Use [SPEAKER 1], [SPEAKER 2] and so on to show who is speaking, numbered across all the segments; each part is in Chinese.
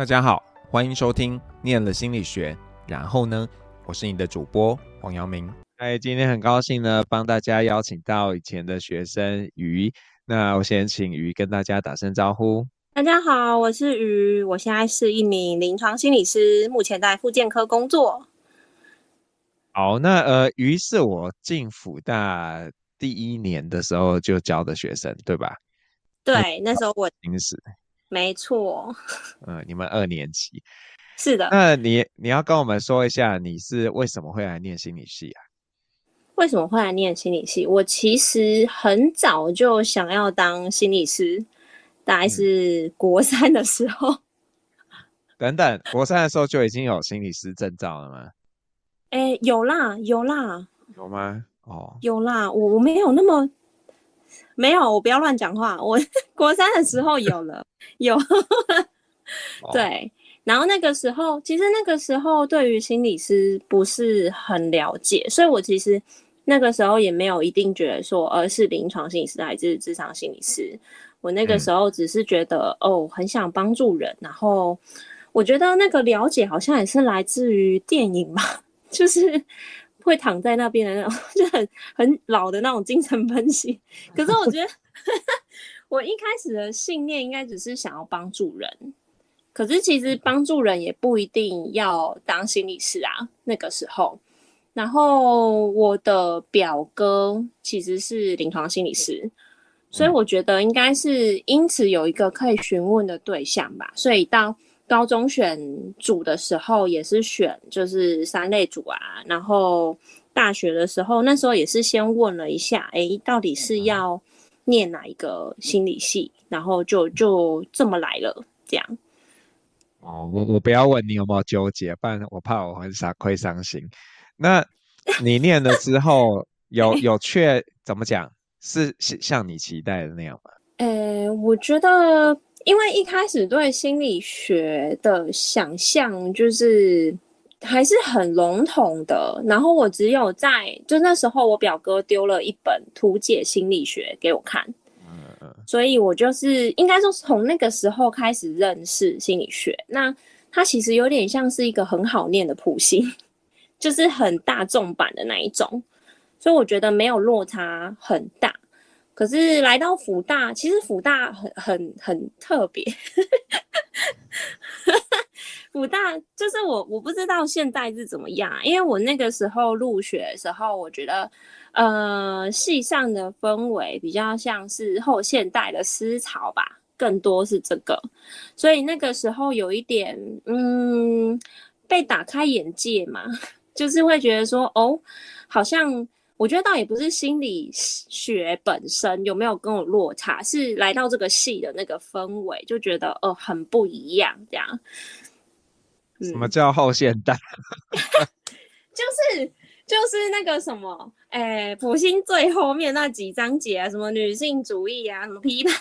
[SPEAKER 1] 大家好，欢迎收听《念了心理学》，然后呢，我是你的主播黄阳明。嗨，今天很高兴呢，帮大家邀请到以前的学生鱼。那我先请鱼跟大家打声招呼。
[SPEAKER 2] 大家好，我是鱼，我现在是一名临床心理师，目前在复健科工作。
[SPEAKER 1] 好，那呃，鱼是我进辅大第一年的时候就教的学生，对吧？
[SPEAKER 2] 对，那时候我
[SPEAKER 1] 临时。
[SPEAKER 2] 没错，
[SPEAKER 1] 嗯，你们二年级，
[SPEAKER 2] 是的。
[SPEAKER 1] 那你你要跟我们说一下，你是为什么会来念心理系啊？
[SPEAKER 2] 为什么会来念心理系？我其实很早就想要当心理师，大概是国三的时候。嗯、
[SPEAKER 1] 等等，国三的时候就已经有心理师证照了吗？
[SPEAKER 2] 哎，有啦，有啦。
[SPEAKER 1] 有吗？哦，
[SPEAKER 2] 有啦，我我没有那么。没有，我不要乱讲话。我国三的时候有了，有，对。然后那个时候，其实那个时候对于心理师不是很了解，所以我其实那个时候也没有一定觉得说，而是临床心理师还是咨商心理师。我那个时候只是觉得，嗯、哦，很想帮助人。然后我觉得那个了解好像也是来自于电影吧，就是。会躺在那边的那种，就很很老的那种精神分析。可是我觉得，我一开始的信念应该只是想要帮助人。可是其实帮助人也不一定要当心理师啊。那个时候，然后我的表哥其实是临床心理师，所以我觉得应该是因此有一个可以询问的对象吧。所以到。高中选组的时候也是选就是三类组啊，然后大学的时候那时候也是先问了一下，哎，到底是要念哪一个心理系，然后就就这么来了，这样。
[SPEAKER 1] 哦，我我不要问你有没有纠结，不然我怕我很傻会伤心。那你念了之后有 有确怎么讲？是像你期待的那样吗？
[SPEAKER 2] 呃，我觉得。因为一开始对心理学的想象就是还是很笼统的，然后我只有在就那时候，我表哥丢了一本《图解心理学》给我看，嗯所以我就是应该说从那个时候开始认识心理学。那它其实有点像是一个很好念的谱系，就是很大众版的那一种，所以我觉得没有落差很大。可是来到辅大，其实辅大很很很特别。辅大就是我我不知道现在是怎么样，因为我那个时候入学的时候，我觉得呃系上的氛围比较像是后现代的思潮吧，更多是这个，所以那个时候有一点嗯被打开眼界嘛，就是会觉得说哦，好像。我觉得倒也不是心理学本身有没有跟我落差，是来到这个系的那个氛围，就觉得呃很不一样这样。
[SPEAKER 1] 什么叫后现代？
[SPEAKER 2] 就是就是那个什么，哎，普心最后面那几章节啊，什么女性主义啊，什么批判，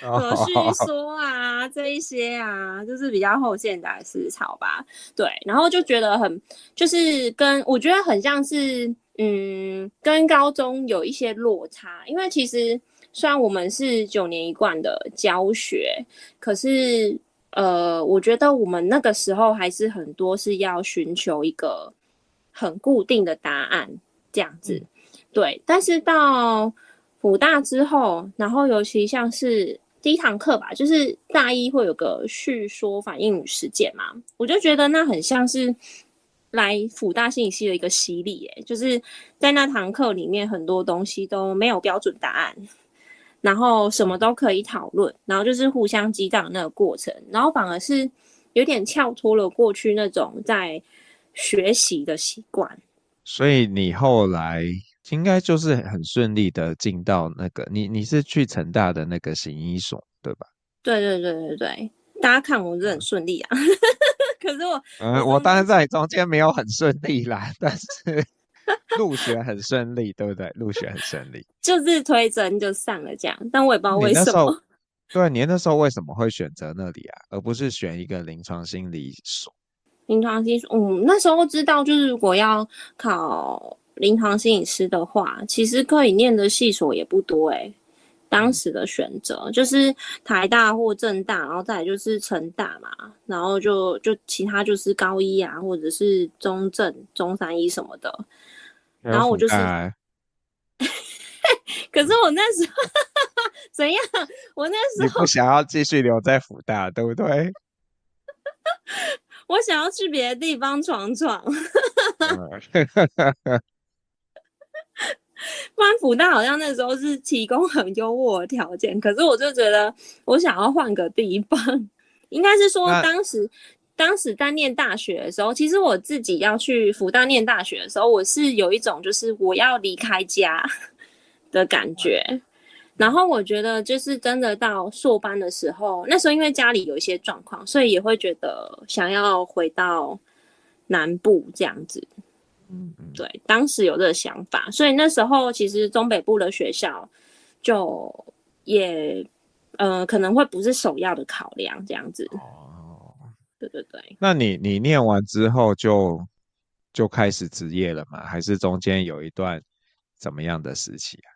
[SPEAKER 2] 什么叙说啊，这一些啊，就是比较后现代思潮吧。对，然后就觉得很，就是跟我觉得很像是。嗯，跟高中有一些落差，因为其实虽然我们是九年一贯的教学，可是呃，我觉得我们那个时候还是很多是要寻求一个很固定的答案这样子。对，但是到辅大之后，然后尤其像是第一堂课吧，就是大一会有个叙说反应与实践嘛，我就觉得那很像是。来辅大心理系的一个洗礼，哎，就是在那堂课里面，很多东西都没有标准答案，然后什么都可以讨论，然后就是互相激荡那个过程，然后反而是有点跳脱了过去那种在学习的习惯。
[SPEAKER 1] 所以你后来应该就是很顺利的进到那个，你你是去成大的那个行医所，对吧？
[SPEAKER 2] 对对对对对，大家看我是很顺利啊。可是我，
[SPEAKER 1] 嗯，我当然在中间没有很顺利啦，但是入学很顺利，对不对？入学很顺利，
[SPEAKER 2] 就是推甄就上了这样，但我也不知道为什么。
[SPEAKER 1] 对，你那时候为什么会选择那里啊，而不是选一个临床心理所？
[SPEAKER 2] 临床心理所，嗯，那时候知道，就是如果要考临床心理师的话，其实可以念的系所也不多诶、欸。当时的选择就是台大或政大，然后再来就是成大嘛，然后就就其他就是高一啊，或者是中正、中山一什么的。然后我就是，可是我那时候怎样？我那时候
[SPEAKER 1] 你不想要继续留在福大，对不对？
[SPEAKER 2] 我想要去别的地方闯闯。不然福大好像那时候是提供很优渥的条件，可是我就觉得我想要换个地方。应该是说当时，当时在念大学的时候，其实我自己要去福大念大学的时候，我是有一种就是我要离开家 的感觉。然后我觉得就是真的到硕班的时候，那时候因为家里有一些状况，所以也会觉得想要回到南部这样子。嗯，对，当时有这个想法，所以那时候其实中北部的学校就也呃可能会不是首要的考量这样子。哦，对对对。
[SPEAKER 1] 那你你念完之后就就开始职业了吗？还是中间有一段怎么样的时期啊？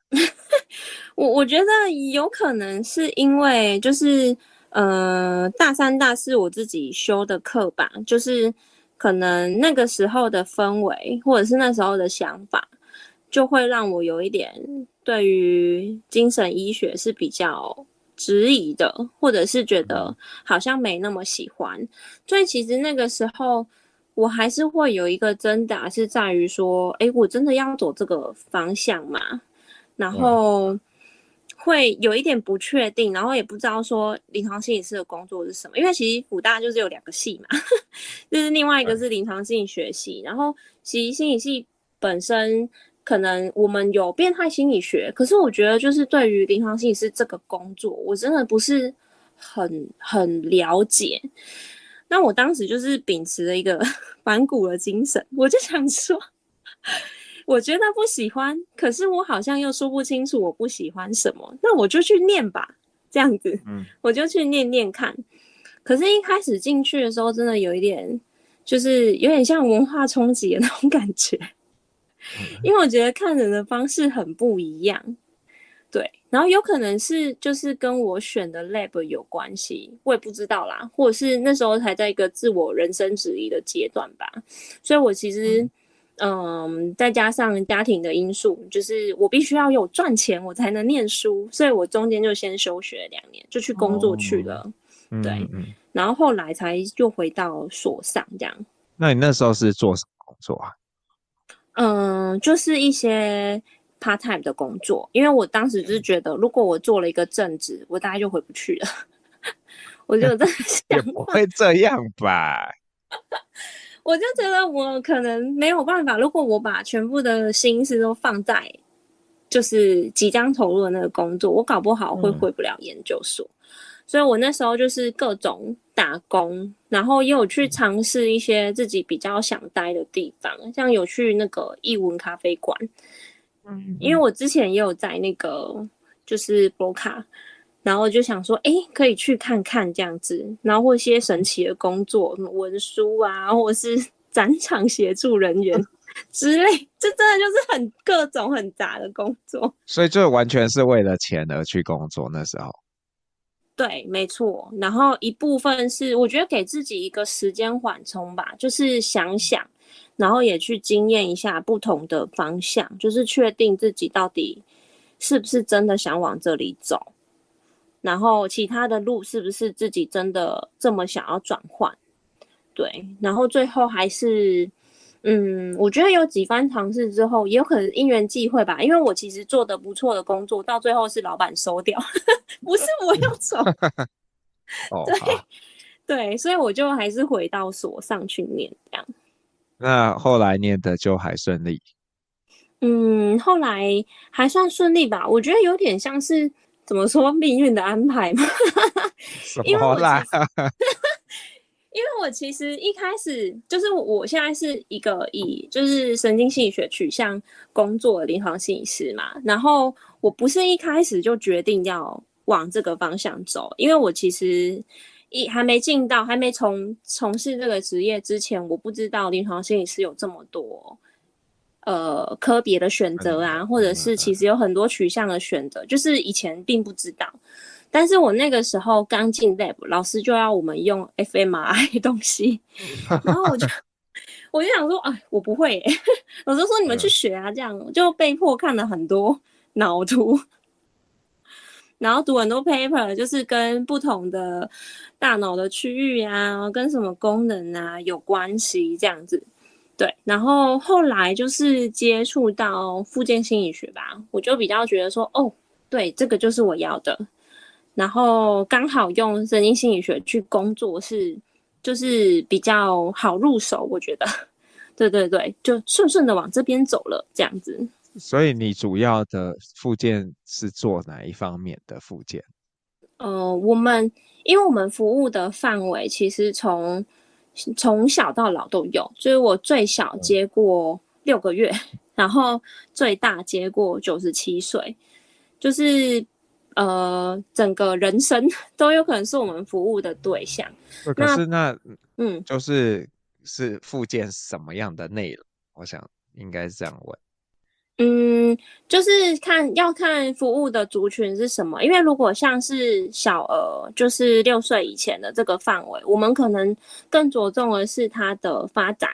[SPEAKER 2] 我我觉得有可能是因为就是呃大三大四我自己修的课吧，就是。可能那个时候的氛围，或者是那时候的想法，就会让我有一点对于精神医学是比较质疑的，或者是觉得好像没那么喜欢。所以其实那个时候，我还是会有一个挣扎，是在于说，诶，我真的要走这个方向吗？然后。会有一点不确定，然后也不知道说临床心理师的工作是什么，因为其实辅大就是有两个系嘛，就是另外一个是临床心理学系，然后其实心理系本身可能我们有变态心理学，可是我觉得就是对于临床心理师这个工作，我真的不是很很了解。那我当时就是秉持了一个 反骨的精神，我就想说。我觉得不喜欢，可是我好像又说不清楚我不喜欢什么，那我就去念吧，这样子，嗯，我就去念念看。可是，一开始进去的时候，真的有一点，就是有点像文化冲击的那种感觉，因为我觉得看人的方式很不一样，对，然后有可能是就是跟我选的 lab 有关系，我也不知道啦，或者是那时候还在一个自我人生质疑的阶段吧，所以我其实。嗯嗯，再加上家庭的因素，就是我必须要有赚钱，我才能念书，所以我中间就先休学两年，就去工作去了。哦、对、嗯嗯，然后后来才又回到所上这样。
[SPEAKER 1] 那你那时候是做什么工作啊？
[SPEAKER 2] 嗯，就是一些 part time 的工作，因为我当时就是觉得，如果我做了一个正职，我大概就回不去了。我就在 想，
[SPEAKER 1] 不会这样吧？
[SPEAKER 2] 我就觉得我可能没有办法，如果我把全部的心思都放在就是即将投入的那个工作，我搞不好会回不了研究所。嗯。所以我那时候就是各种打工，然后也有去尝试一些自己比较想待的地方，像有去那个艺文咖啡馆，嗯，因为我之前也有在那个就是博卡。然后就想说，哎，可以去看看这样子，然后或一些神奇的工作，什么文书啊，或是 展场协助人员 之类，这真的就是很各种很杂的工作。
[SPEAKER 1] 所以就完全是为了钱而去工作那时候。
[SPEAKER 2] 对，没错。然后一部分是我觉得给自己一个时间缓冲吧，就是想想，然后也去经验一下不同的方向，就是确定自己到底是不是真的想往这里走。然后其他的路是不是自己真的这么想要转换？对，然后最后还是，嗯，我觉得有几番尝试之后，也有可能因缘际会吧。因为我其实做的不错的工作，到最后是老板收掉，不是我要走。对对，所以我就还是回到所上去念这样。
[SPEAKER 1] 那后来念的就还顺利？
[SPEAKER 2] 嗯，后来还算顺利吧。我觉得有点像是。怎么说命运的安排嘛？因为我其实 因为我其实一开始就是我现在是一个以就是神经心理学取向工作的临床心理师嘛，然后我不是一开始就决定要往这个方向走，因为我其实一还没进到还没从从事这个职业之前，我不知道临床心理师有这么多呃科别的选择啊，或者是其实有很多取向的选择，就是以前并不知道。但是我那个时候刚进 lab，老师就要我们用 fMRI 的东西，然后我就 我就想说，哎，我不会耶，老师说你们去学啊，这样就被迫看了很多脑图，然后读很多 paper，就是跟不同的大脑的区域啊，跟什么功能啊有关系这样子。对，然后后来就是接触到复健心理学吧，我就比较觉得说，哦，对，这个就是我要的。然后刚好用神经心理学去工作是，就是比较好入手，我觉得，对对对，就顺顺的往这边走了，这样子。
[SPEAKER 1] 所以你主要的复健是做哪一方面的复健？
[SPEAKER 2] 呃，我们因为我们服务的范围其实从从小到老都有，就是我最小接过六个月，嗯、然后最大接过九十七岁，就是。呃，整个人生 都有可能是我们服务的对象。
[SPEAKER 1] 可是那，嗯，就是是附件什么样的内容？我想应该是这样问。
[SPEAKER 2] 嗯，就是看要看服务的族群是什么，因为如果像是小儿，就是六岁以前的这个范围，我们可能更着重的是他的发展。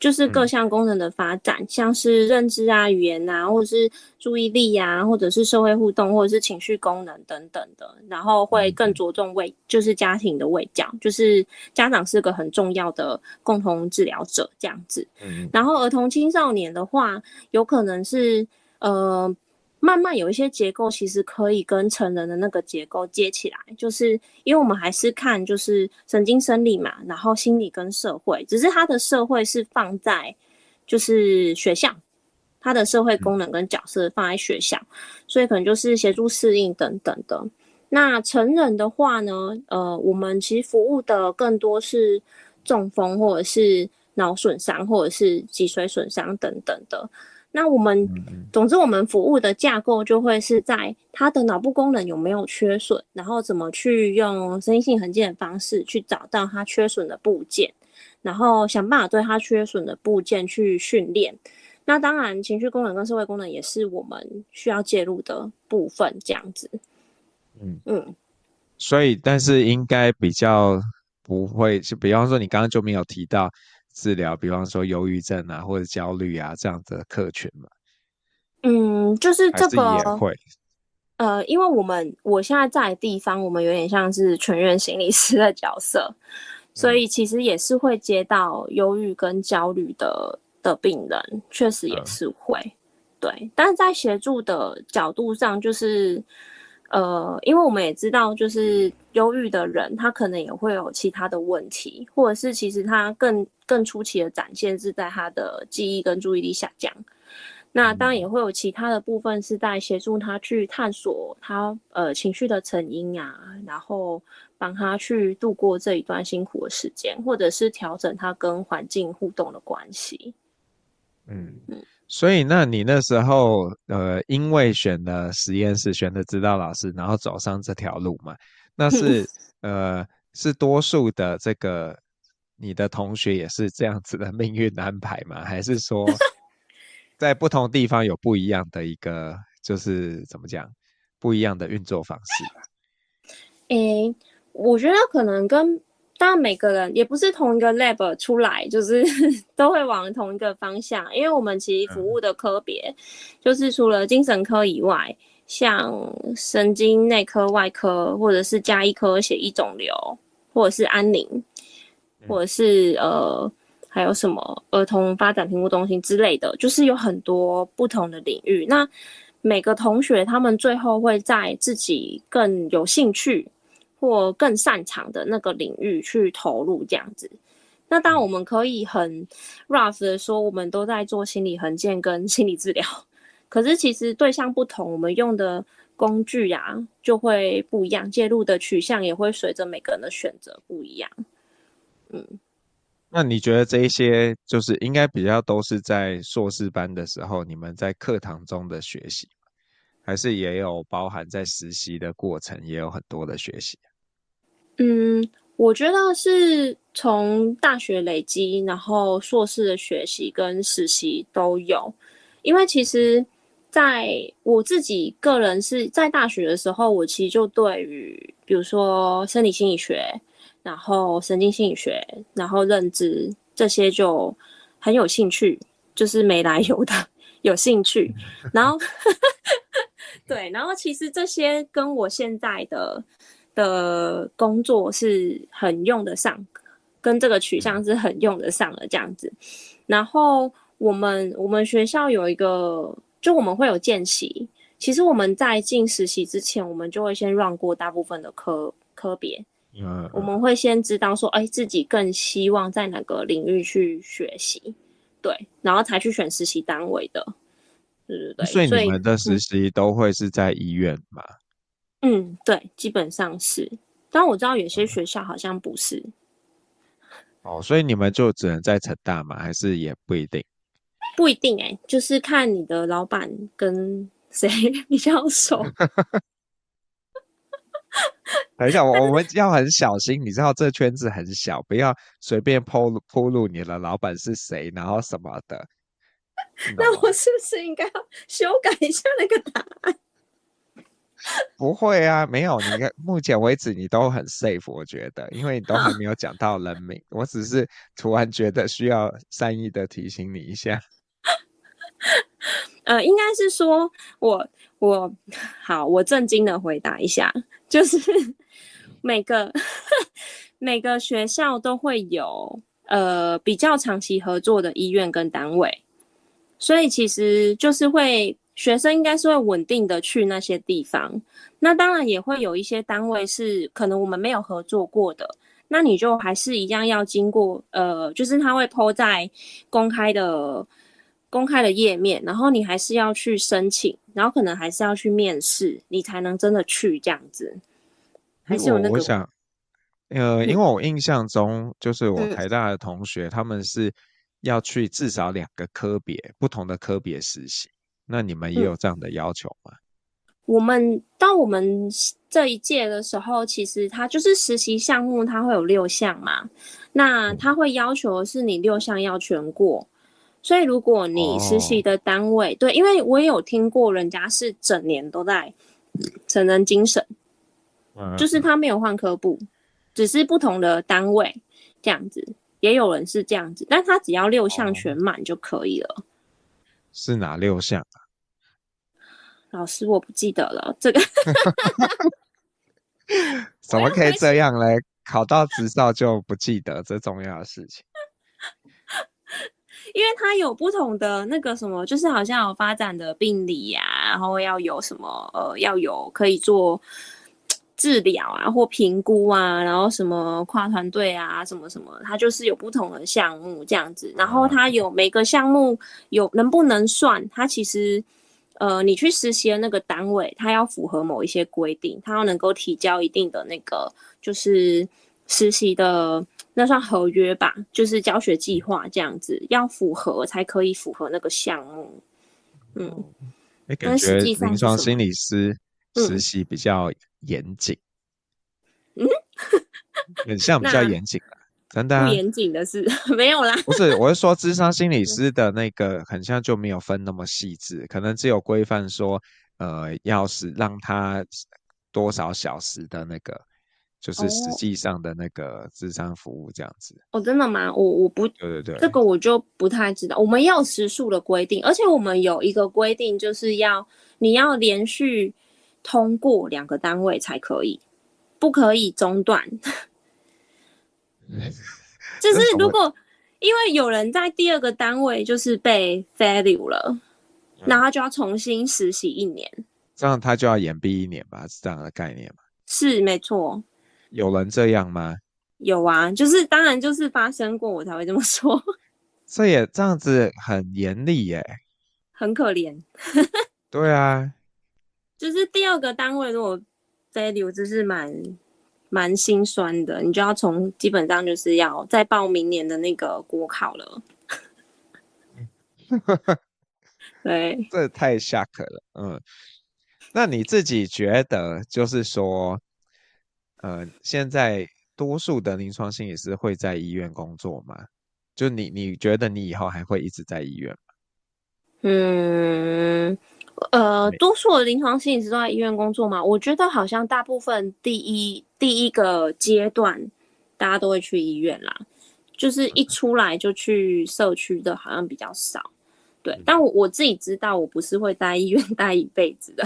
[SPEAKER 2] 就是各项功能的发展，嗯，像是认知啊、语言啊，或者是注意力啊，或者是社会互动，或者是情绪功能等等的，然后会更着重为，就是家庭的喂教，就是家长是个很重要的共同治疗者这样子。嗯，然后儿童青少年的话，有可能是呃。慢慢有一些结构其实可以跟成人的那个结构接起来，就是因为我们还是看就是神经生理嘛，然后心理跟社会，只是它的社会是放在就是学校，它的社会功能跟角色放在学校，所以可能就是协助适应等等的。那成人的话呢，呃，我们其实服务的更多是中风或者是脑损伤或者是脊髓损伤等等的。那我们，总之，我们服务的架构就会是在他的脑部功能有没有缺损，然后怎么去用声音性横件的方式去找到他缺损的部件，然后想办法对他缺损的部件去训练。那当然，情绪功能跟社会功能也是我们需要介入的部分，这样子。嗯嗯，
[SPEAKER 1] 所以，但是应该比较不会，就比方说，你刚刚就没有提到。治疗，比方说忧郁症啊，或者焦虑啊这样子的客群嘛。
[SPEAKER 2] 嗯，就是这个
[SPEAKER 1] 也会。
[SPEAKER 2] 呃，因为我们我现在在的地方，我们有点像是全院心理师的角色，所以其实也是会接到忧郁跟焦虑的的病人，确实也是会。嗯、对，但是在协助的角度上，就是。呃，因为我们也知道，就是忧郁的人，他可能也会有其他的问题，或者是其实他更更初期的展现是在他的记忆跟注意力下降。那当然也会有其他的部分是在协助他去探索他呃情绪的成因啊，然后帮他去度过这一段辛苦的时间，或者是调整他跟环境互动的关系。
[SPEAKER 1] 嗯嗯。所以，那你那时候，呃，因为选了实验室，选了指导老师，然后走上这条路嘛，那是，呃，是多数的这个你的同学也是这样子的命运安排吗？还是说，在不同地方有不一样的一个，就是怎么讲，不一样的运作方式？
[SPEAKER 2] 诶、欸，我觉得可能跟。当然，每个人也不是同一个 lab 出来，就是 都会往同一个方向。因为我们其实服务的科别，就是除了精神科以外，像神经内科、外科，或者是加医科、血液肿瘤，或者是安宁，或者是呃，还有什么儿童发展评估中心之类的，就是有很多不同的领域。那每个同学他们最后会在自己更有兴趣。或更擅长的那个领域去投入这样子，那当然我们可以很 rough 的说，我们都在做心理横件跟 心理治疗，可是其实对象不同，我们用的工具呀、啊、就会不一样，介入的取向也会随着每个人的选择不一样。嗯，
[SPEAKER 1] 那你觉得这一些就是应该比较都是在硕士班的时候，你们在课堂中的学习，还是也有包含在实习的过程，也有很多的学习？
[SPEAKER 2] 嗯，我觉得是从大学累积，然后硕士的学习跟实习都有，因为其实在我自己个人是在大学的时候，我其实就对于比如说生理心理学，然后神经心理学，然后认知这些就很有兴趣，就是没来由的有兴趣，然后 对，然后其实这些跟我现在的。的工作是很用得上，跟这个取向是很用得上的这样子。然后我们我们学校有一个，就我们会有见习。其实我们在进实习之前，我们就会先 run 过大部分的科科别。嗯，我们会先知道说，哎，自己更希望在哪个领域去学习，对，然后才去选实习单位的。对对对。
[SPEAKER 1] 所以你们的实习都会是在医院吗？
[SPEAKER 2] 嗯，对，基本上是，但我知道有些学校好像不是。
[SPEAKER 1] 哦，所以你们就只能在成大吗？还是也不一定？
[SPEAKER 2] 不一定哎、欸，就是看你的老板跟谁比较熟。
[SPEAKER 1] 等一下，我我们要很小心，你知道这圈子很小，不要随便铺露铺露你的老板是谁，然后什么的。
[SPEAKER 2] 那我是不是应该要修改一下那个答案？
[SPEAKER 1] 不会啊，没有。你看，目前为止你都很 safe，我觉得，因为你都还没有讲到人名。我只是突然觉得需要善意的提醒你一下。
[SPEAKER 2] 呃，应该是说我我好，我正经的回答一下，就是 每个 每个学校都会有呃比较长期合作的医院跟单位，所以其实就是会。学生应该是会稳定的去那些地方，那当然也会有一些单位是可能我们没有合作过的，那你就还是一样要经过，呃，就是他会 po 在公开的公开的页面，然后你还是要去申请，然后可能还是要去面试，你才能真的去这样子。还是有那个，
[SPEAKER 1] 我想，呃，因为我印象中就是我台大的同学，嗯、他们是要去至少两个科别不同的科别实习。那你们也有这样的要求吗？
[SPEAKER 2] 嗯、我们到我们这一届的时候，其实它就是实习项目，它会有六项嘛。那它会要求是你六项要全过。所以如果你实习的单位、哦、对，因为我也有听过人家是整年都在成人精神，嗯、就是他没有换科部，只是不同的单位这样子，也有人是这样子，但他只要六项全满就可以了。哦
[SPEAKER 1] 是哪六项啊？
[SPEAKER 2] 老师，我不记得了。这个
[SPEAKER 1] 怎么可以这样嘞？考到执照就不记得这重要的事情？
[SPEAKER 2] 因为它有不同的那个什么，就是好像有发展的病理呀、啊，然后要有什么呃，要有可以做。治疗啊，或评估啊，然后什么跨团队啊，什么什么，它就是有不同的项目这样子。然后它有每个项目有能不能算，它其实呃，你去实习的那个单位，它要符合某一些规定，它要能够提交一定的那个就是实习的那算合约吧，就是教学计划这样子，要符合才可以符合那个项目。嗯，
[SPEAKER 1] 哎，感觉临床心理师实习比较。严谨，嗯，很像比较严谨的，真的、啊、不
[SPEAKER 2] 严谨的是 没有啦。
[SPEAKER 1] 不是，我是说，智商心理 师的那个很像就没有分那么细致，可能只有规范说，呃，要是让他多少小时的那个，就是实际上的那个智商服务这样子。
[SPEAKER 2] 哦，真的吗？我我不，
[SPEAKER 1] 对对对，
[SPEAKER 2] 这个我就不太知道。我们要时数的规定，而且我们有一个规定，就是要你要连续。通过两个单位才可以，不可以中断。就是如果因为有人在第二个单位就是被 failure 了，那他就要重新实习一年。
[SPEAKER 1] 这样他就要延毕一年吧？是这样的概念吗？
[SPEAKER 2] 是没错。
[SPEAKER 1] 有人这样吗？
[SPEAKER 2] 有啊，就是当然就是发生过，我才会这么说。
[SPEAKER 1] 这也这样子很严厉耶，
[SPEAKER 2] 很可怜。
[SPEAKER 1] 对啊。
[SPEAKER 2] 就是第二个单位如果 fail，就是蛮蛮心酸的，你就要从基本上就是要再报明年的那个国考了。对，
[SPEAKER 1] 这太 shock 了。嗯，那你自己觉得，就是说，呃，现在多数的临床心理师会在医院工作吗？就你你觉得你以后还会一直在医院吗？
[SPEAKER 2] 嗯，呃，多数的临床心理师都在医院工作嘛？我觉得好像大部分第一第一个阶段，大家都会去医院啦。就是一出来就去社区的，好像比较少。对，但我我自己知道，我不是会待医院待一辈子的。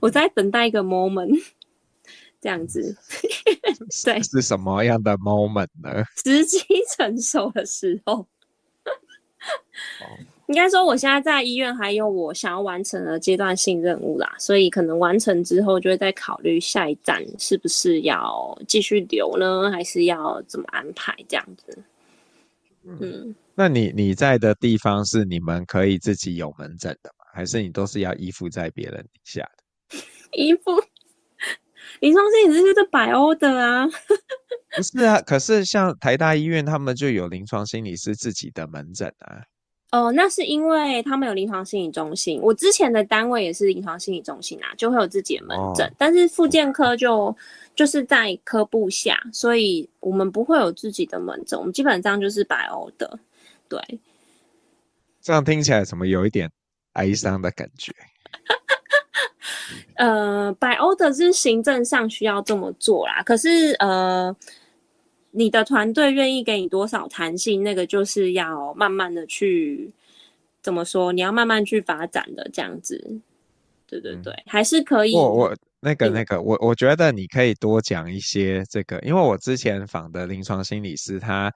[SPEAKER 2] 我在等待一个 moment，这样子。对，
[SPEAKER 1] 是什么样的 moment 呢？
[SPEAKER 2] 时机成熟的时候。应该说，我现在在医院还有我想要完成的阶段性任务啦，所以可能完成之后就会再考虑下一站是不是要继续留呢，还是要怎么安排这样子。嗯，
[SPEAKER 1] 那你你在的地方是你们可以自己有门诊的吗？还是你都是要依附在别人底下的？
[SPEAKER 2] 依附？临床心理师就是百欧的啊？
[SPEAKER 1] 不是啊，可是像台大医院他们就有临床心理师自己的门诊啊。
[SPEAKER 2] 哦，那是因为他们有临床心理中心。我之前的单位也是临床心理中心啊，就会有自己的门诊。哦、但是复健科就就是在科部下，所以我们不会有自己的门诊。我们基本上就是白欧的。对，
[SPEAKER 1] 这样听起来怎么有一点哀伤的感觉？
[SPEAKER 2] 呃，白欧的是行政上需要这么做啦。可是呃。你的团队愿意给你多少弹性，那个就是要慢慢的去怎么说？你要慢慢去发展的这样子，对对对，嗯、还是可以。
[SPEAKER 1] 我我那个那个，我我觉得你可以多讲一些这个，因为我之前访的临床心理师，他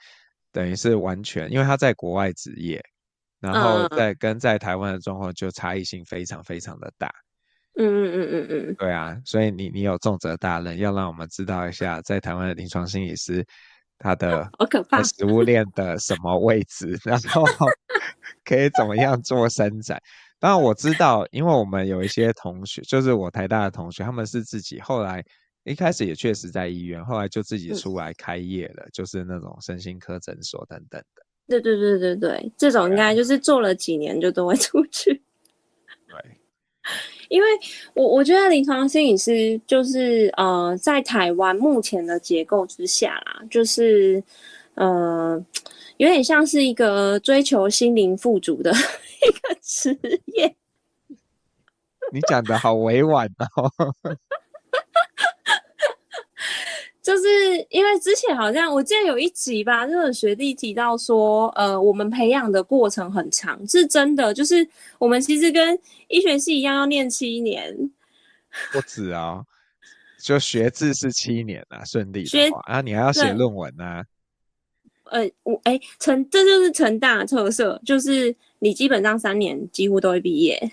[SPEAKER 1] 等于是完全，因为他在国外职业，然后在跟在台湾的状况就差异性非常非常的大。
[SPEAKER 2] 嗯嗯嗯嗯嗯，对
[SPEAKER 1] 啊，所以你你有重责大任，要让我们知道一下，在台湾的临床心理师。他的
[SPEAKER 2] 好可怕，
[SPEAKER 1] 食物链的什么位置，然后 可以怎么样做伸展？当然我知道，因为我们有一些同学，就是我台大的同学，他们是自己后来一开始也确实在医院，后来就自己出来开业了，嗯、就是那种身心科诊所等等的。
[SPEAKER 2] 对对对对对，这种应该就是做了几年就都会出去。
[SPEAKER 1] 对。
[SPEAKER 2] 因为我我觉得临床心理师就是呃，在台湾目前的结构之下啦，就是呃，有点像是一个追求心灵富足的 一个职业。
[SPEAKER 1] 你讲得好委婉哦。
[SPEAKER 2] 就是因为之前好像我记得有一集吧，就有学弟提到说，呃，我们培养的过程很长，是真的。就是我们其实跟医学系一样，要念七年。
[SPEAKER 1] 不止啊，就学制是七年啊，顺利的话，学啊，你还要写论文啊。
[SPEAKER 2] 呃，我哎，成这就是成大的特色，就是你基本上三年几乎都会毕业。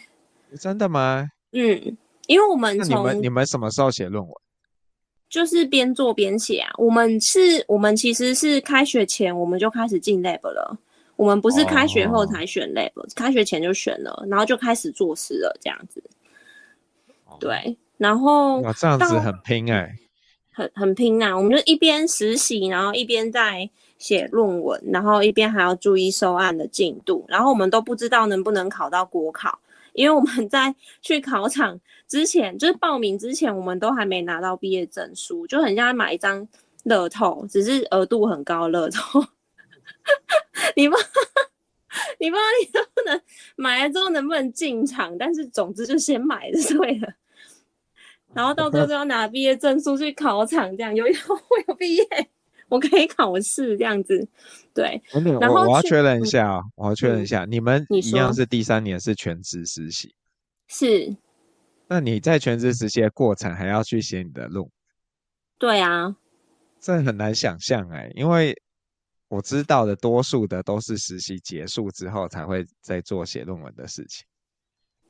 [SPEAKER 1] 真的吗？
[SPEAKER 2] 嗯，因为我们从
[SPEAKER 1] 你们你们什么时候写论文？
[SPEAKER 2] 就是边做边写啊，我们是，我们其实是开学前我们就开始进 lab 了，我们不是开学后才选 lab，、oh. 开学前就选了，然后就开始做事了，这样子。Oh. 对，然后
[SPEAKER 1] 哇，这样子很拼哎、欸，
[SPEAKER 2] 很很拼啊，我们就一边实习，然后一边在写论文，然后一边还要注意收案的进度，然后我们都不知道能不能考到国考。因为我们在去考场之前，就是报名之前，我们都还没拿到毕业证书，就很像买一张乐透，只是额度很高乐透。你不，你不知道你能不能买了之后能不能进场，但是总之就先买就对了。然后到最后就要拿毕业证书去考场，这样有以后会有毕业。我可以考试这样子，对。然后
[SPEAKER 1] 我要确认一下啊，我要确认一下，你们一样是第三年是全职实习？
[SPEAKER 2] 是。
[SPEAKER 1] 那你在全职实习的过程还要去写你的论文？
[SPEAKER 2] 对啊。
[SPEAKER 1] 这很难想象哎，因为我知道的多数的都是实习结束之后才会在做写论文的事情。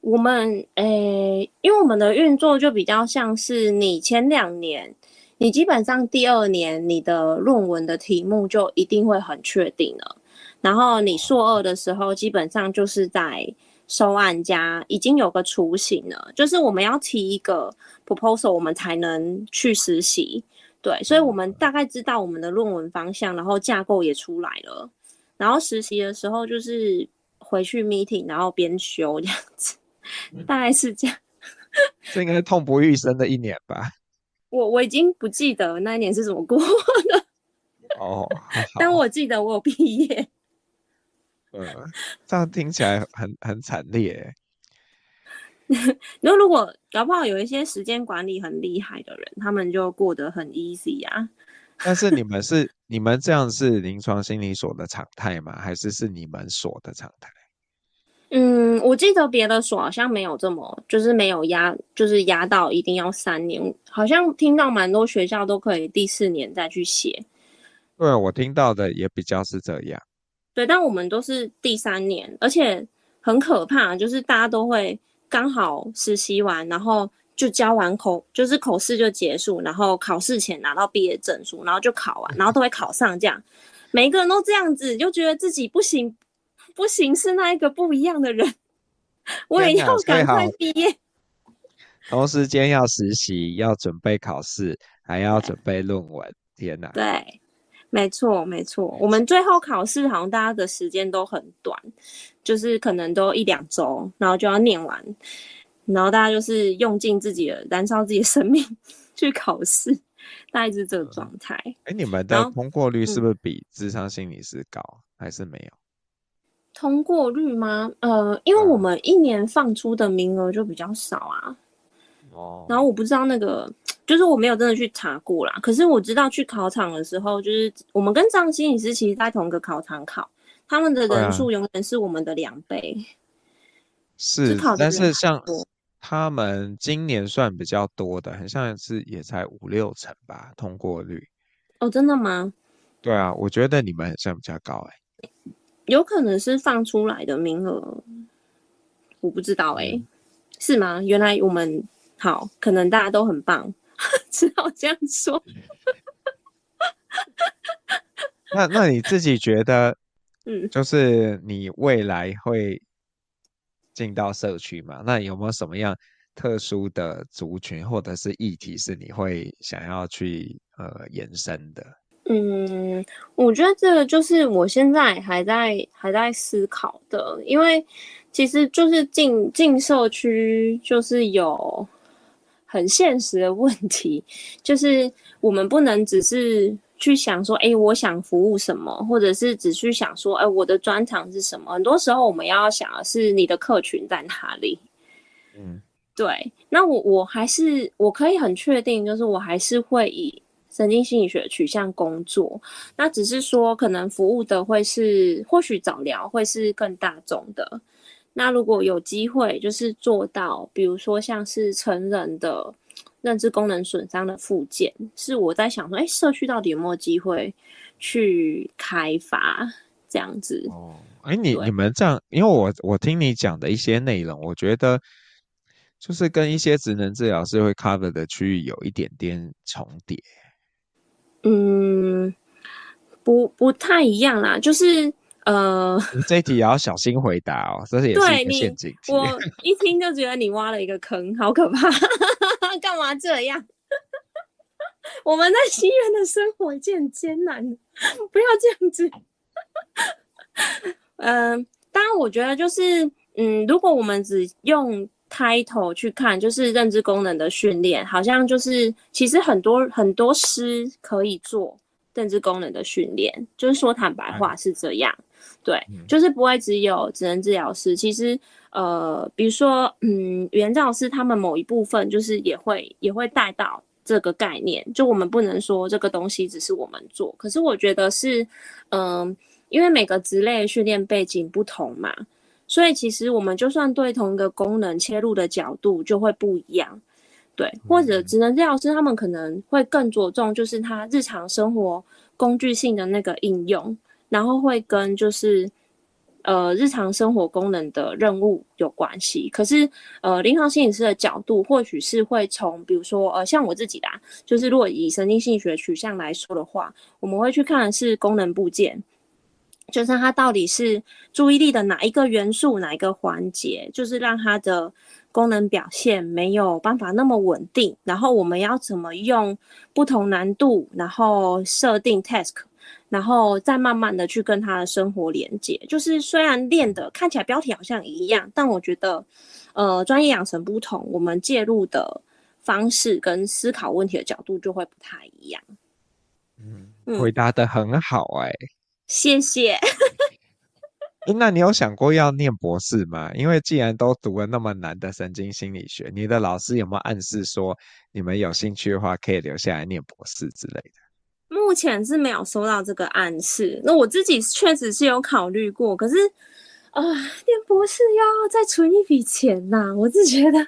[SPEAKER 2] 我们诶，因为我们的运作就比较像是你前两年。你基本上第二年你的论文的题目就一定会很确定了，然后你硕二的时候基本上就是在收案家已经有个雏形了，就是我们要提一个 proposal，我们才能去实习。对，所以我们大概知道我们的论文方向，然后架构也出来了，然后实习的时候就是回去 meeting，然后边修这样子，大概是这样。
[SPEAKER 1] 这应该是痛不欲生的一年吧。
[SPEAKER 2] 我我已经不记得那一年是怎么过的。
[SPEAKER 1] 哦，
[SPEAKER 2] 但我记得我有毕业。
[SPEAKER 1] 嗯，这样听起来很很惨烈。
[SPEAKER 2] 那如果搞不好有一些时间管理很厉害的人，他们就过得很 easy 啊。
[SPEAKER 1] 但是你们 是你们这样是临床心理所的常态吗？还是是你们所的常态？
[SPEAKER 2] 嗯，我记得别的所好像没有这么，就是没有压，就是压到一定要三年。好像听到蛮多学校都可以第四年再去写。
[SPEAKER 1] 对，我听到的也比较是这样。
[SPEAKER 2] 对，但我们都是第三年，而且很可怕，就是大家都会刚好实习完，然后就交完口，就是口试就结束，然后考试前拿到毕业证书，然后就考完，然后都会考上，这样每一个人都这样子，就觉得自己不行。不行，是那一个不一样的人，我也要赶快毕业。
[SPEAKER 1] 同时间要实习，要准备考试，还要准备论文。天哪！
[SPEAKER 2] 对，没错，没错。我们最后考试，好像大家的时间都很短，就是可能都一两周，然后就要念完，然后大家就是用尽自己的，燃烧自己的生命 去考试，大概是这个状态。哎、
[SPEAKER 1] 嗯，你们的通过率是不是比智商心理师高，嗯、还是没有？
[SPEAKER 2] 通过率吗？呃，因为我们一年放出的名额就比较少啊。哦。然后我不知道那个，就是我没有真的去查过啦。可是我知道去考场的时候，就是我们跟咨商心理师其实在同一个考场考，他们的人数永远是我们的两倍。
[SPEAKER 1] 是，但是像他们今年算比较多的，很像是也才五六成吧，通过率。
[SPEAKER 2] 哦，真的吗？
[SPEAKER 1] 对啊，我觉得你们很像比较高哎、欸。
[SPEAKER 2] 有可能是放出来的名额，我不知道哎、欸，是吗？原来我们好，可能大家都很棒，只好这样说。
[SPEAKER 1] 那那你自己觉得，嗯，就是你未来会进到社区嘛？那有没有什么样特殊的族群或者是议题是你会想要去呃延伸的？
[SPEAKER 2] 嗯，我觉得这个就是我现在还在还在思考的，因为其实就是进进社区就是有很现实的问题，就是我们不能只是去想说，哎，我想服务什么，或者是只去想说，哎，我的专长是什么。很多时候我们要想的是你的客群在哪里。嗯，对。那我我还是我可以很确定，就是我还是会以。神经心理学取向工作，那只是说可能服务的会是或许早疗会是更大众的。那如果有机会，就是做到，比如说像是成人的认知功能损伤的复健，是我在想说，哎、欸，社区到底有没有机会去开发这样子？
[SPEAKER 1] 哦，哎、欸，你你们这样，因为我我听你讲的一些内容，我觉得就是跟一些职能治疗师会 cover 的区域有一点点重叠。
[SPEAKER 2] 嗯，不不太一样啦，就是呃，
[SPEAKER 1] 这一题也要小心回答哦，这是也是一个陷阱。
[SPEAKER 2] 我一听就觉得你挖了一个坑，好可怕，干嘛这样？我们在西园的生活已经很艰难，不要这样子。嗯、呃，当然，我觉得就是，嗯，如果我们只用。title 去看，就是认知功能的训练，好像就是其实很多很多师可以做认知功能的训练，就是说坦白话是这样，对，就是不会只有职能治疗师，其实呃，比如说嗯，语言治疗师他们某一部分就是也会也会带到这个概念，就我们不能说这个东西只是我们做，可是我觉得是嗯、呃，因为每个职类训练背景不同嘛。所以其实我们就算对同一个功能切入的角度就会不一样，对，或者职能治疗师他们可能会更着重就是他日常生活工具性的那个应用，然后会跟就是呃日常生活功能的任务有关系。可是呃临床心理师的角度或许是会从比如说呃像我自己的，就是如果以神经心理学取向来说的话，我们会去看的是功能部件。就是它到底是注意力的哪一个元素，哪一个环节，就是让它的功能表现没有办法那么稳定。然后我们要怎么用不同难度，然后设定 task，然后再慢慢的去跟他的生活连接。就是虽然练的看起来标题好像一样，但我觉得，呃，专业养成不同，我们介入的方式跟思考问题的角度就会不太一样。
[SPEAKER 1] 嗯，回答的很好哎、欸，
[SPEAKER 2] 谢谢。
[SPEAKER 1] 那你有想过要念博士吗？因为既然都读了那么难的神经心理学，你的老师有没有暗示说，你们有兴趣的话可以留下来念博士之类的？
[SPEAKER 2] 目前是没有收到这个暗示。那我自己确实是有考虑过，可是啊、呃，念博士要再存一笔钱呐、啊，我是觉得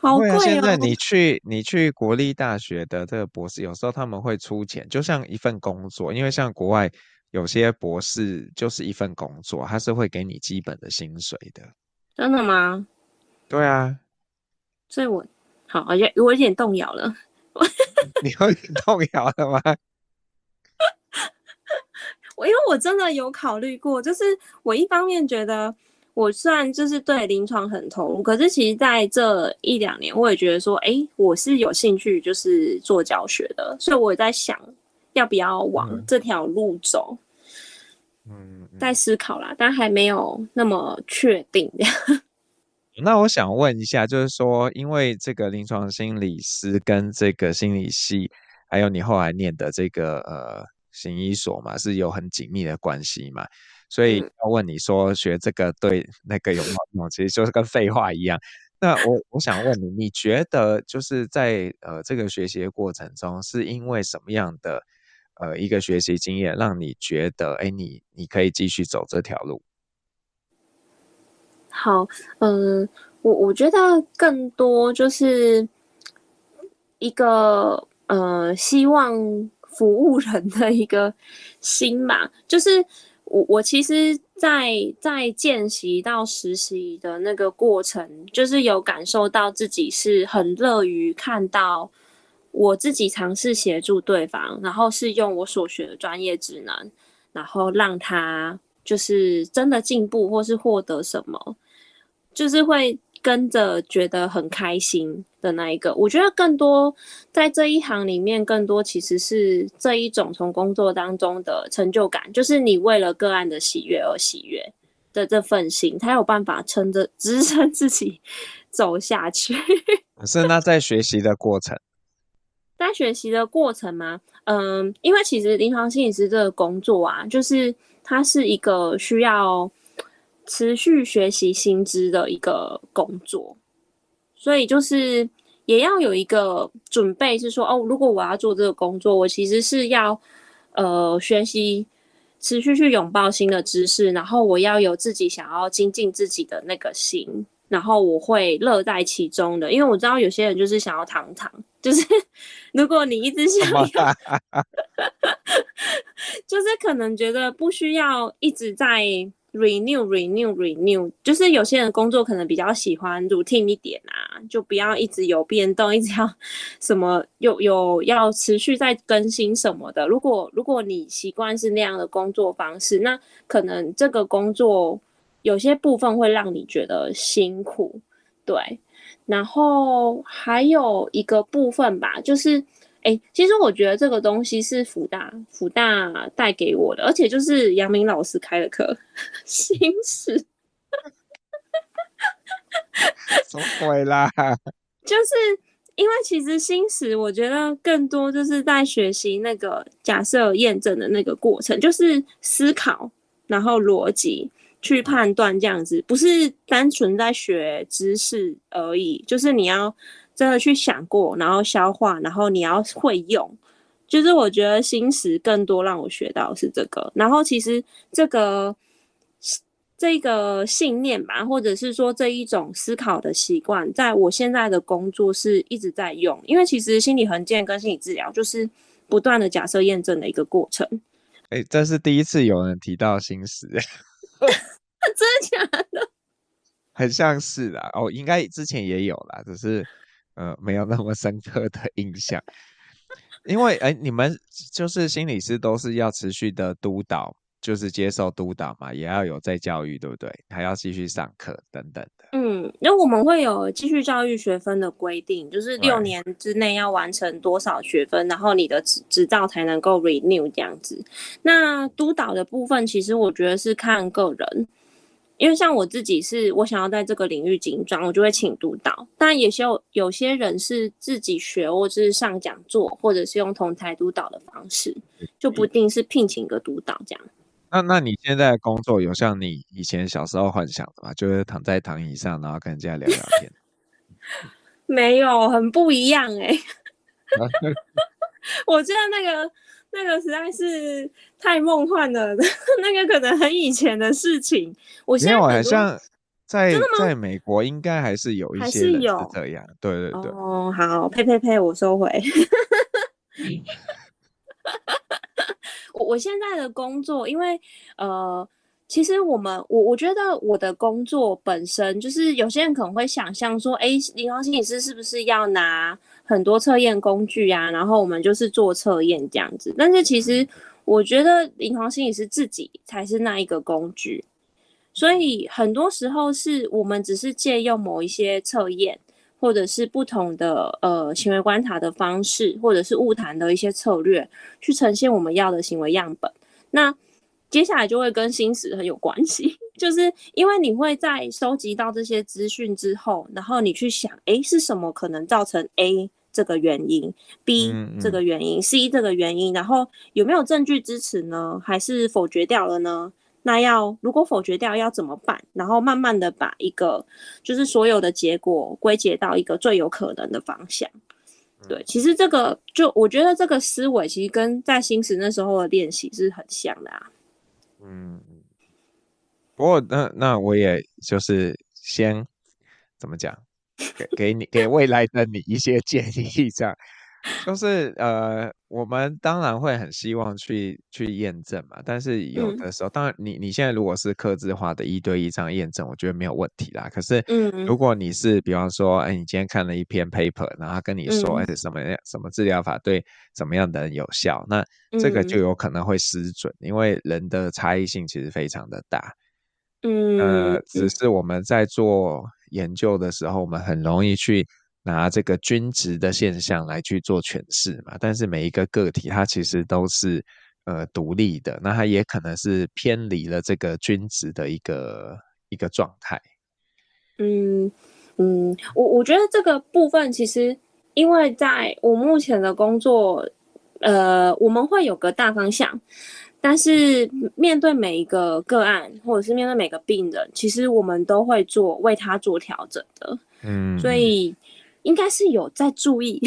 [SPEAKER 2] 好贵哦。
[SPEAKER 1] 现在你去你去国立大学的这个博士，有时候他们会出钱，就像一份工作，因为像国外。有些博士就是一份工作，他是会给你基本的薪水的。
[SPEAKER 2] 真的吗？
[SPEAKER 1] 对啊。
[SPEAKER 2] 所以我好，我有我有点动摇了。
[SPEAKER 1] 你有点动摇了吗？
[SPEAKER 2] 我因为我真的有考虑过，就是我一方面觉得我虽然就是对临床很投入，可是其实在这一两年，我也觉得说，哎、欸，我是有兴趣就是做教学的，所以我也在想。要不要往这条路走？嗯，在思考啦，但还没有那么确定。
[SPEAKER 1] 那我想问一下，就是说，因为这个临床心理师跟这个心理系，还有你后来念的这个呃行医所嘛，是有很紧密的关系嘛？所以要问你说，学这个对那个有没有用？其实就是跟废话一样。那我我想问你，你觉得就是在呃这个学习的过程中，是因为什么样的？呃，一个学习经验让你觉得，哎，你你可以继续走这条路。
[SPEAKER 2] 好，嗯、呃，我我觉得更多就是一个呃，希望服务人的一个心嘛。就是我我其实在，在见习到实习的那个过程，就是有感受到自己是很乐于看到。我自己尝试协助对方，然后是用我所学的专业职能，然后让他就是真的进步，或是获得什么，就是会跟着觉得很开心的那一个。我觉得更多在这一行里面，更多其实是这一种从工作当中的成就感，就是你为了个案的喜悦而喜悦的这份心，才有办法撑着支撑自己走下去。
[SPEAKER 1] 可是那在学习的过程。
[SPEAKER 2] 在学习的过程嘛，嗯，因为其实临床心理师这个工作啊，就是它是一个需要持续学习新知的一个工作，所以就是也要有一个准备，是说哦，如果我要做这个工作，我其实是要呃学习，持续去拥抱新的知识，然后我要有自己想要精进自己的那个心。然后我会乐在其中的，因为我知道有些人就是想要躺躺，就是 如果你一直想要，就是可能觉得不需要一直在 renew renew renew，就是有些人工作可能比较喜欢 routine 一点啊，就不要一直有变动，一直要什么有有要持续在更新什么的。如果如果你习惯是那样的工作方式，那可能这个工作。有些部分会让你觉得辛苦，对，然后还有一个部分吧，就是，哎，其实我觉得这个东西是福大福大带给我的，而且就是杨明老师开的课，心史，
[SPEAKER 1] 什么鬼啦？
[SPEAKER 2] 就是因为其实心史，我觉得更多就是在学习那个假设验证的那个过程，就是思考，然后逻辑。去判断这样子，不是单纯在学知识而已，就是你要真的去想过，然后消化，然后你要会用。就是我觉得心史更多让我学到是这个，然后其实这个这个信念吧，或者是说这一种思考的习惯，在我现在的工作是一直在用，因为其实心理衡鉴跟心理治疗就是不断的假设验证的一个过程。
[SPEAKER 1] 哎、欸，这是第一次有人提到心史。
[SPEAKER 2] 真的假的？
[SPEAKER 1] 很像是啦，哦，应该之前也有啦，只是呃没有那么深刻的印象。因为哎，你们就是心理师都是要持续的督导，就是接受督导嘛，也要有在教育，对不对？还要继续上课等等的。
[SPEAKER 2] 嗯，那我们会有继续教育学分的规定，就是六年之内要完成多少学分，然后你的执执照才能够 renew 这样子。那督导的部分，其实我觉得是看个人。因为像我自己是，我想要在这个领域精专，我就会请督导。但也是有有些人是自己学，或者是上讲座，或者是用同台督导的方式，就不一定是聘请一个督导这样。
[SPEAKER 1] 那那你现在的工作有像你以前小时候幻想的吗？就是躺在躺椅上，然后跟人家聊聊天？
[SPEAKER 2] 没有，很不一样哎、欸。我知道那个那个实在是太梦幻了，那个可能很以前的事情。我现在好
[SPEAKER 1] 像在在美国应该还是有一些人是这样，对对对。
[SPEAKER 2] 哦，好，呸呸呸，我收回。我我现在的工作，因为呃，其实我们我我觉得我的工作本身就是有些人可能会想象说，哎，临床心理师是不是要拿很多测验工具啊？然后我们就是做测验这样子。但是其实我觉得临床心理师自己才是那一个工具，所以很多时候是我们只是借用某一些测验。或者是不同的呃行为观察的方式，或者是晤谈的一些策略，去呈现我们要的行为样本。那接下来就会跟心史很有关系，就是因为你会在收集到这些资讯之后，然后你去想，诶，是什么可能造成 A 这个原因，B 这个原因，，C 这个原因，然后有没有证据支持呢？还是否决掉了呢？那要如果否决掉要怎么办？然后慢慢的把一个就是所有的结果归结到一个最有可能的方向。对，其实这个就我觉得这个思维其实跟在新时那时候的练习是很像的啊。
[SPEAKER 1] 嗯，不过那那我也就是先怎么讲，给给你给未来的你一些建议这样。就是呃，我们当然会很希望去去验证嘛，但是有的时候，嗯、当然你你现在如果是客制化的一对一这样验证，我觉得没有问题啦。可是，嗯，如果你是比方说，哎，你今天看了一篇 paper，然后跟你说，哎，什么什么治疗法对怎么样的人有效，那这个就有可能会失准，因为人的差异性其实非常的大。嗯，呃，只是我们在做研究的时候，我们很容易去。拿这个均值的现象来去做诠释嘛，但是每一个个体它其实都是呃独立的，那它也可能是偏离了这个均值的一个一个状态。嗯
[SPEAKER 2] 嗯，我我觉得这个部分其实，因为在我目前的工作，呃，我们会有个大方向，但是面对每一个个案或者是面对每个病人，其实我们都会做为他做调整的。嗯，所以。应该是有在注意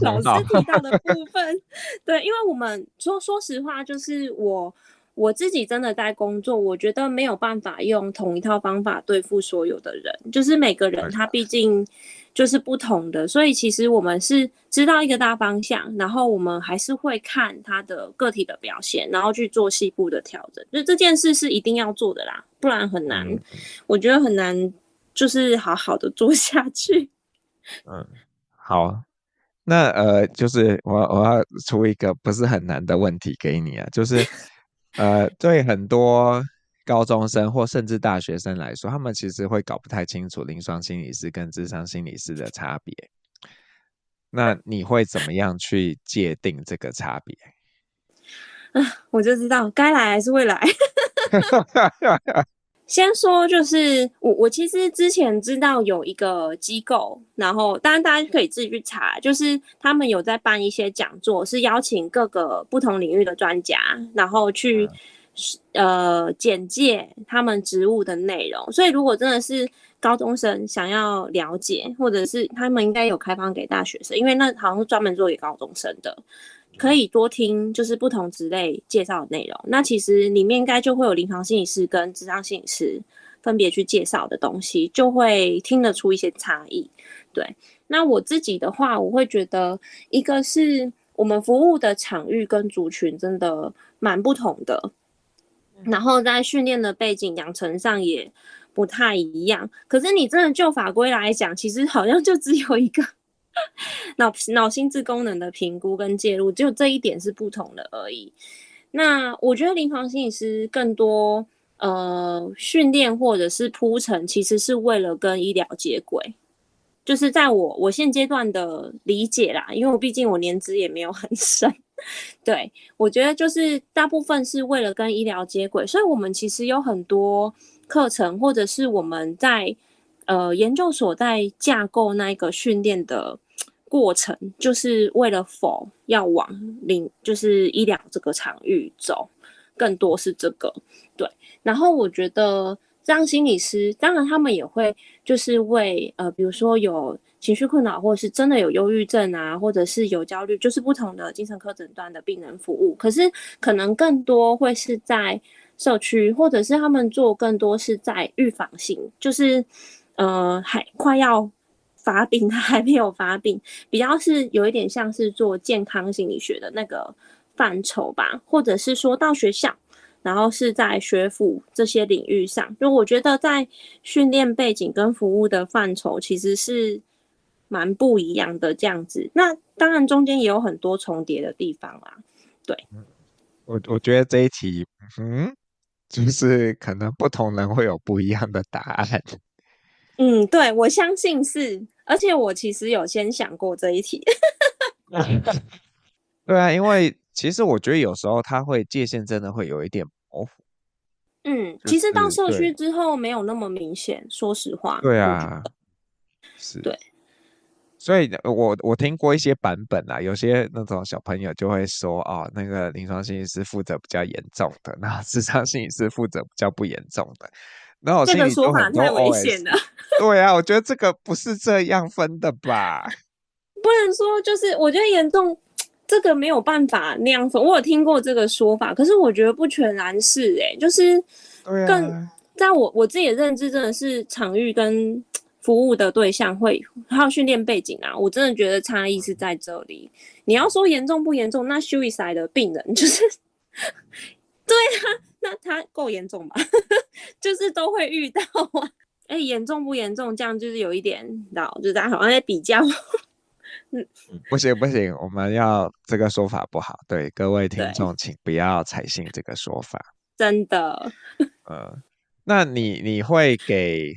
[SPEAKER 2] 老师提到的部分，对，因为我们说说实话，就是我我自己真的在工作，我觉得没有办法用同一套方法对付所有的人，就是每个人他毕竟就是不同的，所以其实我们是知道一个大方向，然后我们还是会看他的个体的表现，然后去做细部的调整，就这件事是一定要做的啦，不然很难，我觉得很难。就是好好的做下去。
[SPEAKER 1] 嗯，好，那呃，就是我我要出一个不是很难的问题给你啊，就是呃，对很多高中生或甚至大学生来说，他们其实会搞不太清楚临床心理师跟智商心理师的差别。那你会怎么样去界定这个差别？
[SPEAKER 2] 啊，我就知道该来还是会来。先说，就是我我其实之前知道有一个机构，然后当然大家可以自己去查，就是他们有在办一些讲座，是邀请各个不同领域的专家，然后去呃简介他们职务的内容。所以如果真的是高中生想要了解，或者是他们应该有开放给大学生，因为那好像是专门做给高中生的。可以多听，就是不同职类介绍的内容。那其实里面应该就会有临床心理师跟智商心理师分别去介绍的东西，就会听得出一些差异。对，那我自己的话，我会觉得一个是我们服务的场域跟族群真的蛮不同的，然后在训练的背景养成上也不太一样。可是你真的就法规来讲，其实好像就只有一个。脑脑心智功能的评估跟介入，只有这一点是不同的而已。那我觉得临床心理师更多呃训练或者是铺陈，其实是为了跟医疗接轨。就是在我我现阶段的理解啦，因为我毕竟我年资也没有很深，对，我觉得就是大部分是为了跟医疗接轨，所以我们其实有很多课程，或者是我们在呃研究所在架构那个训练的过程，就是为了否要往领就是医疗这个场域走，更多是这个对。然后我觉得让心理师，当然他们也会就是为呃比如说有。情绪困扰，或是真的有忧郁症啊，或者是有焦虑，就是不同的精神科诊断的病人服务。可是可能更多会是在社区，或者是他们做更多是在预防性，就是呃还快要发病，他还没有发病，比较是有一点像是做健康心理学的那个范畴吧，或者是说到学校，然后是在学府这些领域上。就我觉得在训练背景跟服务的范畴，其实是。蛮不一样的这样子，那当然中间也有很多重叠的地方啦。对，
[SPEAKER 1] 我我觉得这一题，嗯，就是可能不同人会有不一样的答案。
[SPEAKER 2] 嗯，对，我相信是，而且我其实有先想过这一题。
[SPEAKER 1] 对啊，因为其实我觉得有时候它会界限真的会有一点模糊。
[SPEAKER 2] 嗯，其实到社区之后没有那么明显，说实话。
[SPEAKER 1] 对啊，是，对。所以我，我我听过一些版本啊，有些那种小朋友就会说，哦，那个临床心理师负责比较严重的，那智商心理师负责比较不严重的。这个说法太危险了。对啊，我觉得这个不是这样分的吧？
[SPEAKER 2] 不能说就是，我觉得严重这个没有办法那样分。我有听过这个说法，可是我觉得不全然是哎、欸，就是更、啊、在我我自己的认知，真的是场域跟。服务的对象会还有训练背景啊，我真的觉得差异是在这里。你要说严重不严重，那 suicide 的病人 就是，对啊，那他够严重吧？就是都会遇到啊。哎、欸，严重不严重？这样就是有一点，老就大家好像在比较。嗯，
[SPEAKER 1] 不行不行，我们要这个说法不好。对各位听众，请不要采信这个说法。
[SPEAKER 2] 真的。
[SPEAKER 1] 呃，那你你会给？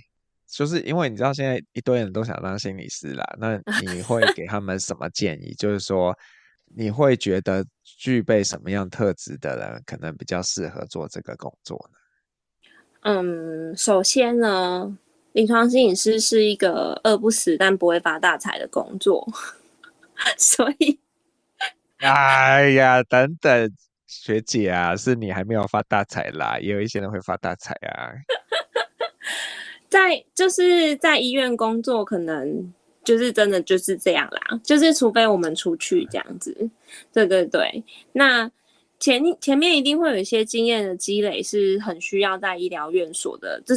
[SPEAKER 1] 就是因为你知道现在一堆人都想当心理师啦，那你会给他们什么建议？就是说，你会觉得具备什么样特质的人可能比较适合做这个工作呢？
[SPEAKER 2] 嗯，首先呢，临床心理师是一个饿不死但不会发大财的工作，所以，
[SPEAKER 1] 哎呀，等等，学姐啊，是你还没有发大财啦，也有一些人会发大财啊。
[SPEAKER 2] 在就是在医院工作，可能就是真的就是这样啦。就是除非我们出去这样子，对对对。那前前面一定会有一些经验的积累，是很需要在医疗院所的。这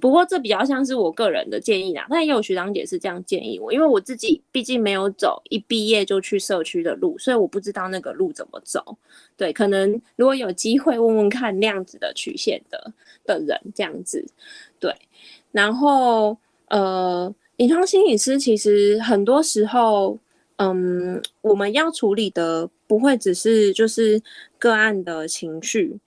[SPEAKER 2] 不过这比较像是我个人的建议啦。但也有学长姐是这样建议我，因为我自己毕竟没有走一毕业就去社区的路，所以我不知道那个路怎么走。对，可能如果有机会问问看那样子的曲线的的人，这样子，对。然后，呃，临床心理师其实很多时候，嗯，我们要处理的不会只是就是个案的情绪，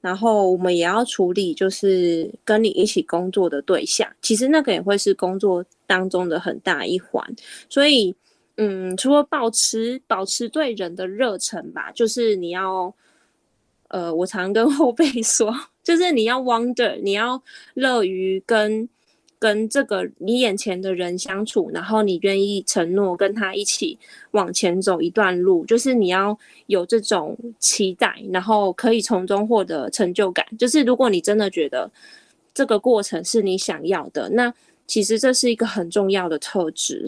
[SPEAKER 2] 然后我们也要处理就是跟你一起工作的对象，其实那个也会是工作当中的很大一环。所以，嗯，除了保持保持对人的热忱吧，就是你要，呃，我常跟后辈说，就是你要 wonder，你要乐于跟。跟这个你眼前的人相处，然后你愿意承诺跟他一起往前走一段路，就是你要有这种期待，然后可以从中获得成就感。就是如果你真的觉得这个过程是你想要的，那其实这是一个很重要的特质。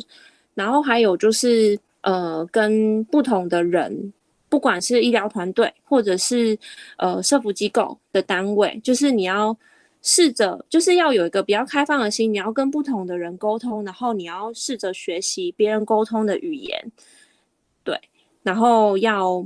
[SPEAKER 2] 然后还有就是，呃，跟不同的人，不管是医疗团队或者是呃社福机构的单位，就是你要。试着就是要有一个比较开放的心，你要跟不同的人沟通，然后你要试着学习别人沟通的语言，对，然后要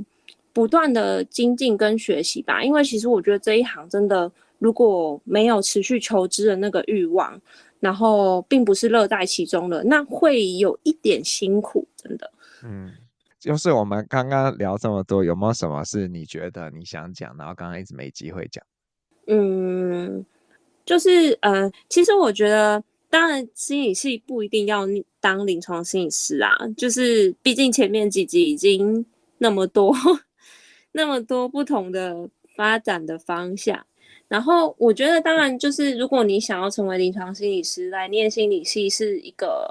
[SPEAKER 2] 不断的精进跟学习吧。因为其实我觉得这一行真的，如果没有持续求知的那个欲望，然后并不是乐在其中的，那会有一点辛苦，真的。
[SPEAKER 1] 嗯，就是我们刚刚聊这么多，有没有什么是你觉得你想讲，然后刚刚一直没机会讲？
[SPEAKER 2] 嗯。就是呃，其实我觉得，当然心理系不一定要当临床心理师啊。就是毕竟前面几集已经那么多 那么多不同的发展的方向。然后我觉得，当然就是如果你想要成为临床心理师，来念心理系是一个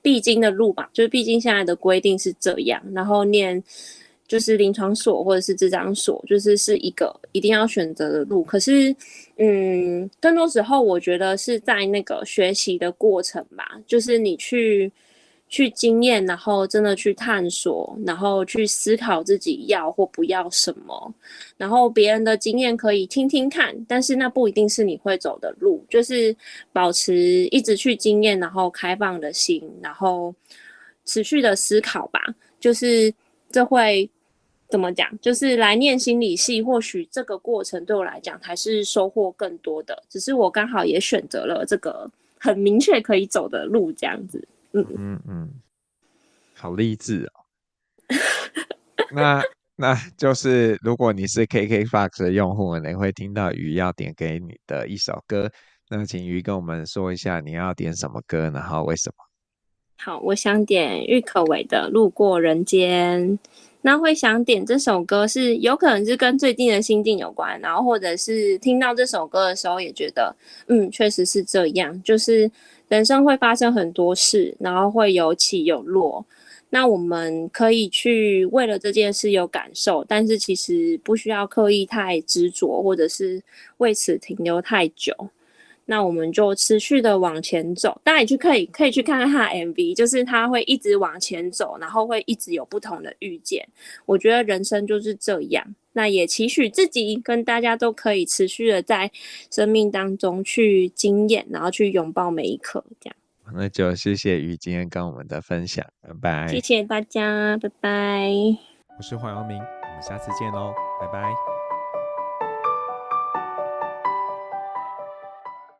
[SPEAKER 2] 必经的路吧，就是毕竟现在的规定是这样。然后念就是临床所或者是咨商所，就是是一个一定要选择的路。可是，嗯，更多时候我觉得是在那个学习的过程吧，就是你去。去经验，然后真的去探索，然后去思考自己要或不要什么。然后别人的经验可以听听看，但是那不一定是你会走的路。就是保持一直去经验，然后开放的心，然后持续的思考吧。就是这会怎么讲？就是来念心理系，或许这个过程对我来讲还是收获更多的。只是我刚好也选择了这个很明确可以走的路，这样子。
[SPEAKER 1] 嗯嗯嗯，好励志哦。那那就是，如果你是 KK Fox 的用户，你会听到鱼要点给你的一首歌。那请鱼跟我们说一下，你要点什么歌，然后为什么？
[SPEAKER 2] 好，我想点郁可唯的《路过人间》。那会想点这首歌，是有可能是跟最近的心境有关，然后或者是听到这首歌的时候，也觉得，嗯，确实是这样，就是。人生会发生很多事，然后会有起有落。那我们可以去为了这件事有感受，但是其实不需要刻意太执着，或者是为此停留太久。那我们就持续的往前走。大家也去可以可以去看看他的 MV，就是他会一直往前走，然后会一直有不同的遇见。我觉得人生就是这样。那也期许自己跟大家都可以持续的在生命当中去经验，然后去拥抱每一刻，这样。
[SPEAKER 1] 那就谢谢鱼今天跟我们的分享，拜拜。
[SPEAKER 2] 谢谢大家，拜拜。
[SPEAKER 1] 我是黄阳明，我们下次见喽，拜拜。